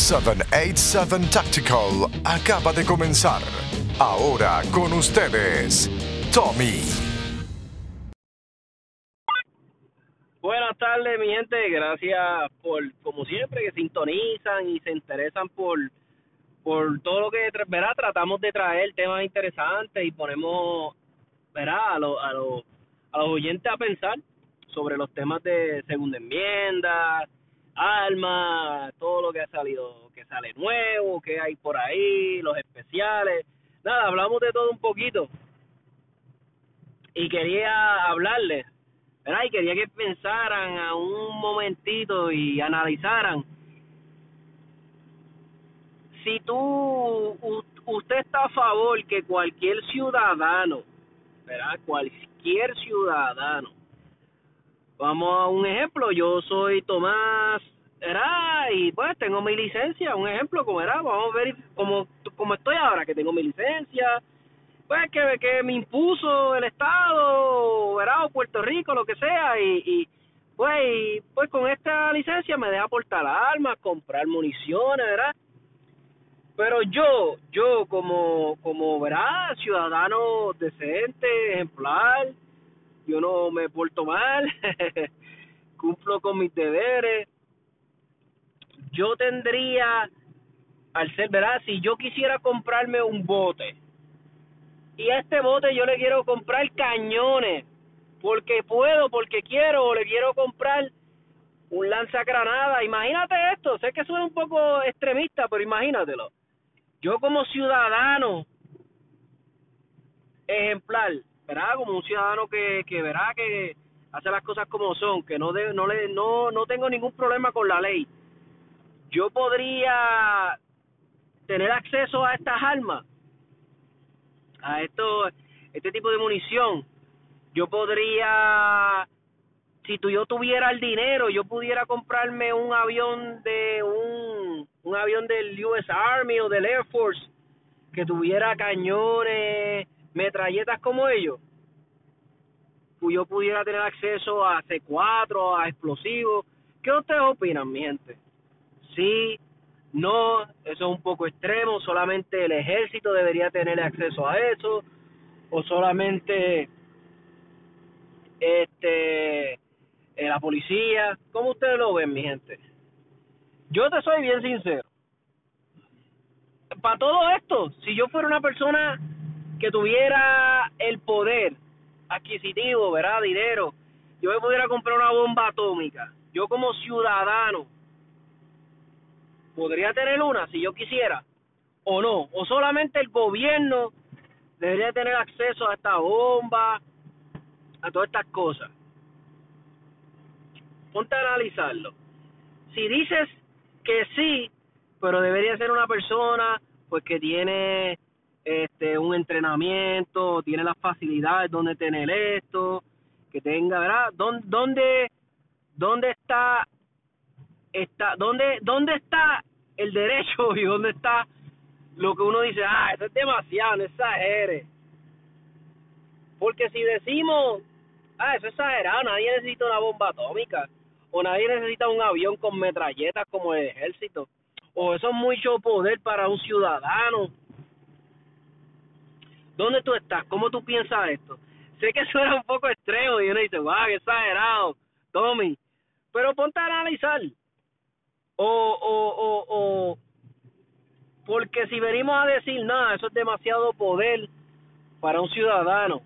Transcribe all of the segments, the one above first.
787 Tactical acaba de comenzar. Ahora con ustedes, Tommy. Buenas tardes, mi gente. Gracias por, como siempre, que sintonizan y se interesan por, por todo lo que verá. Tratamos de traer temas interesantes y ponemos verá a, lo, a, lo, a los oyentes a pensar sobre los temas de segunda enmienda, alma, todo lo que ha salido, que sale nuevo, que hay por ahí, los especiales. Nada, hablamos de todo un poquito. Y quería hablarles, ¿verdad? Y quería que pensaran a un momentito y analizaran. Si tú, usted está a favor que cualquier ciudadano, ¿verdad? Cualquier ciudadano Vamos a un ejemplo, yo soy Tomás era y pues tengo mi licencia, un ejemplo como era, vamos a ver como, como estoy ahora, que tengo mi licencia, pues que, que me impuso el Estado, ¿verdad? o Puerto Rico, lo que sea, y, y pues, pues con esta licencia me deja portar armas, comprar municiones, ¿verdad? Pero yo, yo como, como, ¿verdad? Ciudadano decente, ejemplar, yo no me porto mal, cumplo con mis deberes. Yo tendría, al ser, ¿verdad? Si yo quisiera comprarme un bote, y a este bote yo le quiero comprar cañones, porque puedo, porque quiero, o le quiero comprar un lanzacranada. Imagínate esto, sé que suena un poco extremista, pero imagínatelo. Yo como ciudadano ejemplar, verá como un ciudadano que, que verá que hace las cosas como son, que no de, no le no no tengo ningún problema con la ley. Yo podría tener acceso a estas armas, a esto este tipo de munición. Yo podría si tú, yo tuviera el dinero, yo pudiera comprarme un avión de un, un avión del US Army o del Air Force que tuviera cañones, metralletas como ellos, pues yo pudiera tener acceso a C4, a explosivos. ¿Qué ustedes opinan, mi gente? Sí, no, eso es un poco extremo, solamente el ejército debería tener acceso a eso, o solamente este eh, la policía, ¿cómo ustedes lo ven, mi gente? Yo te soy bien sincero. Para todo esto, si yo fuera una persona que tuviera el poder adquisitivo, ¿verdad? Dinero, yo me pudiera comprar una bomba atómica. Yo como ciudadano podría tener una si yo quisiera o no, o solamente el gobierno debería tener acceso a esta bomba, a todas estas cosas. Ponte a analizarlo. Si dices que sí, pero debería ser una persona pues que tiene este un entrenamiento, tiene las facilidades donde tener esto, que tenga, ¿verdad? ¿Dónde dónde, dónde está está dónde dónde está el derecho y dónde está lo que uno dice, ah, eso es demasiado, no exagere. Porque si decimos, ah, eso es exagerado, nadie necesita una bomba atómica, o nadie necesita un avión con metralletas como el ejército, o eso es mucho poder para un ciudadano, ¿Dónde tú estás? ¿Cómo tú piensas esto? Sé que suena un poco extremo y uno dice, wow, qué exagerado, Tommy. Pero ponte a analizar. O, o, o, o, porque si venimos a decir, nada, eso es demasiado poder para un ciudadano,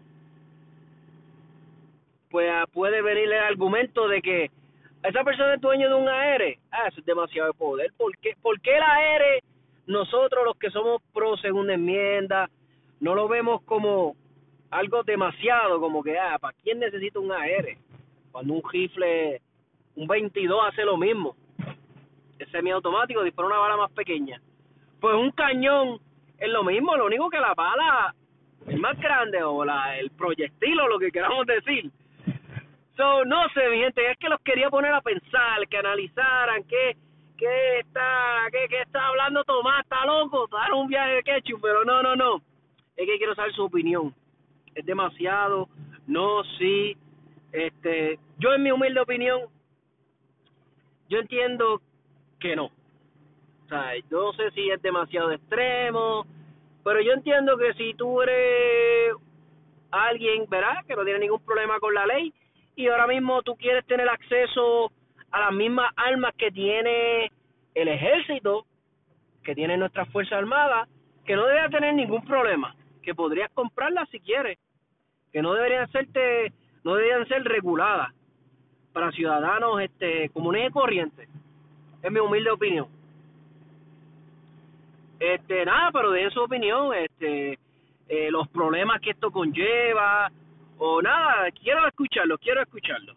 pues puede venir el argumento de que esa persona es dueño de un AR, ah, eso es demasiado poder. ¿Por qué, ¿Por qué el AR, nosotros los que somos pro segunda enmienda, no lo vemos como algo demasiado, como que, ah, ¿para quién necesita un AR? Cuando un rifle, un 22 hace lo mismo. Es semiautomático, dispara una bala más pequeña. Pues un cañón es lo mismo, lo único que la bala es más grande o la, el proyectil o lo que queramos decir. So, no sé, mi gente, es que los quería poner a pensar, que analizaran, que, que está, que, que está hablando Tomás, está loco, dar un viaje de ketchup, pero no, no, no es que quiero saber su opinión. Es demasiado, no, sí, este, yo en mi humilde opinión, yo entiendo que no. O sea, yo no sé si es demasiado extremo, pero yo entiendo que si tú eres alguien, ¿verdad? Que no tiene ningún problema con la ley y ahora mismo tú quieres tener acceso a las mismas armas que tiene el ejército, que tiene nuestras Fuerzas Armadas, que no debería tener ningún problema, que podrías comprarlas si quieres, que no deberían serte, no deberían ser reguladas para ciudadanos este comunes y corrientes. Es mi humilde opinión. Este, nada, pero de su opinión, este, eh, los problemas que esto conlleva, o nada, quiero escucharlo, quiero escucharlo.